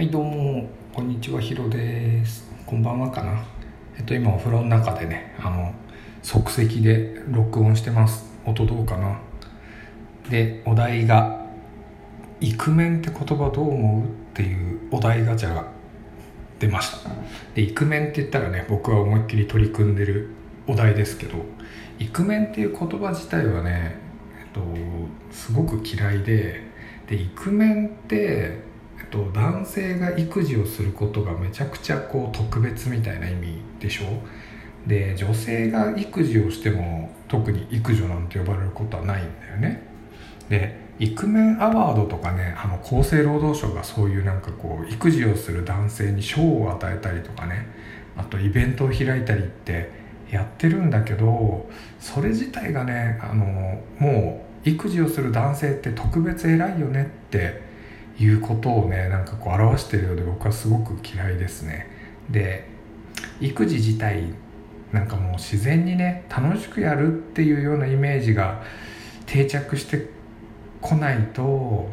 はいどうも。こんにちは。ヒロです。こんばんはかな。えっと今お風呂の中でねあの即席で録音してます。音どうかな。でお題が「イクメンって言葉どう思う?」っていうお題ガチャが出ました。でイクメンって言ったらね僕は思いっきり取り組んでるお題ですけどイクメンっていう言葉自体はね、えっと、すごく嫌いででイクメンってと男性が育児をすることがめちゃくちゃこう特別みたいな意味でしょ？で女性が育児をしても特に育女なんて呼ばれることはないんだよね。でイクメンアワードとかねあの厚生労働省がそういうなんかこう育児をする男性に賞を与えたりとかね。あとイベントを開いたりってやってるんだけどそれ自体がねあのもう育児をする男性って特別偉いよねっていうことをねなんかこう表してるようで僕はすごく嫌いですね。で育児自体なんかもう自然にね楽しくやるっていうようなイメージが定着してこないと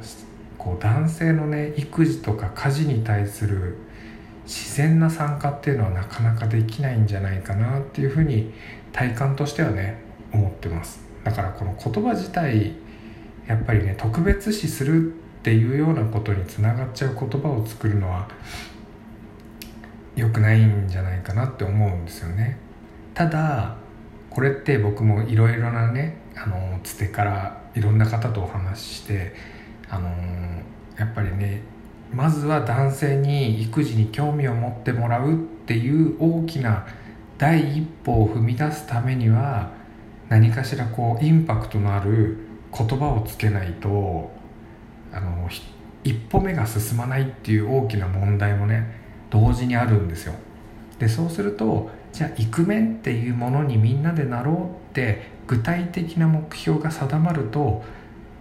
こう男性のね育児とか家事に対する自然な参加っていうのはなかなかできないんじゃないかなっていうふうに体感としてはね思ってます。だからこの言葉自体やっぱりね特別視するっていうようなことにつながっちゃう言葉を作るのは良くないんじゃないかなって思うんですよね。ただこれって僕もいろいろなねあのつてからいろんな方とお話ししてあのやっぱりねまずは男性に育児に興味を持ってもらうっていう大きな第一歩を踏み出すためには何かしらこうインパクトのある言葉をつけないとあの一歩目が進まないっていう大きな問題もね同時にあるんですよ。でそうするとじゃあイクメンっていうものにみんなでなろうって具体的な目標が定まると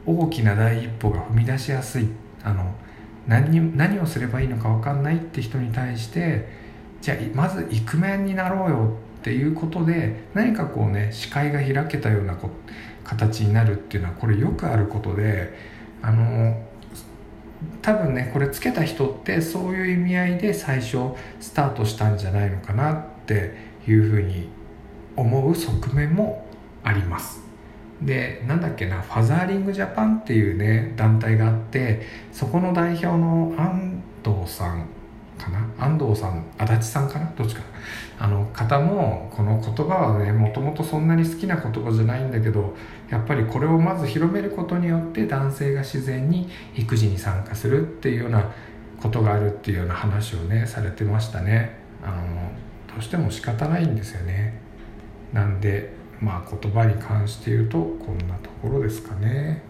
大きな第一歩が踏み出しやすい。あの何何をすればいいのか分かんないって人に対してじゃあまずイクメンになろうよっていうことで何かこうね視界が開けたような形になるっていうのはこれよくあることであの多分ねこれつけた人ってそういう意味合いで最初スタートしたんじゃないのかなっていうふうに思う側面もあります。でなんだっけなファザーリングジャパンっていうね団体があってそこの代表の安藤さんかな？安藤さん足立さんかな？どっちかあの方もこの言葉はねもともとそんなに好きな言葉じゃないんだけどやっぱりこれをまず広めることによって男性が自然に育児に参加するっていうようなことがあるっていうような話をねされてましたね。あのどうしても仕方ないんですよね。なんでまあ言葉に関して言うとこんなところですかね。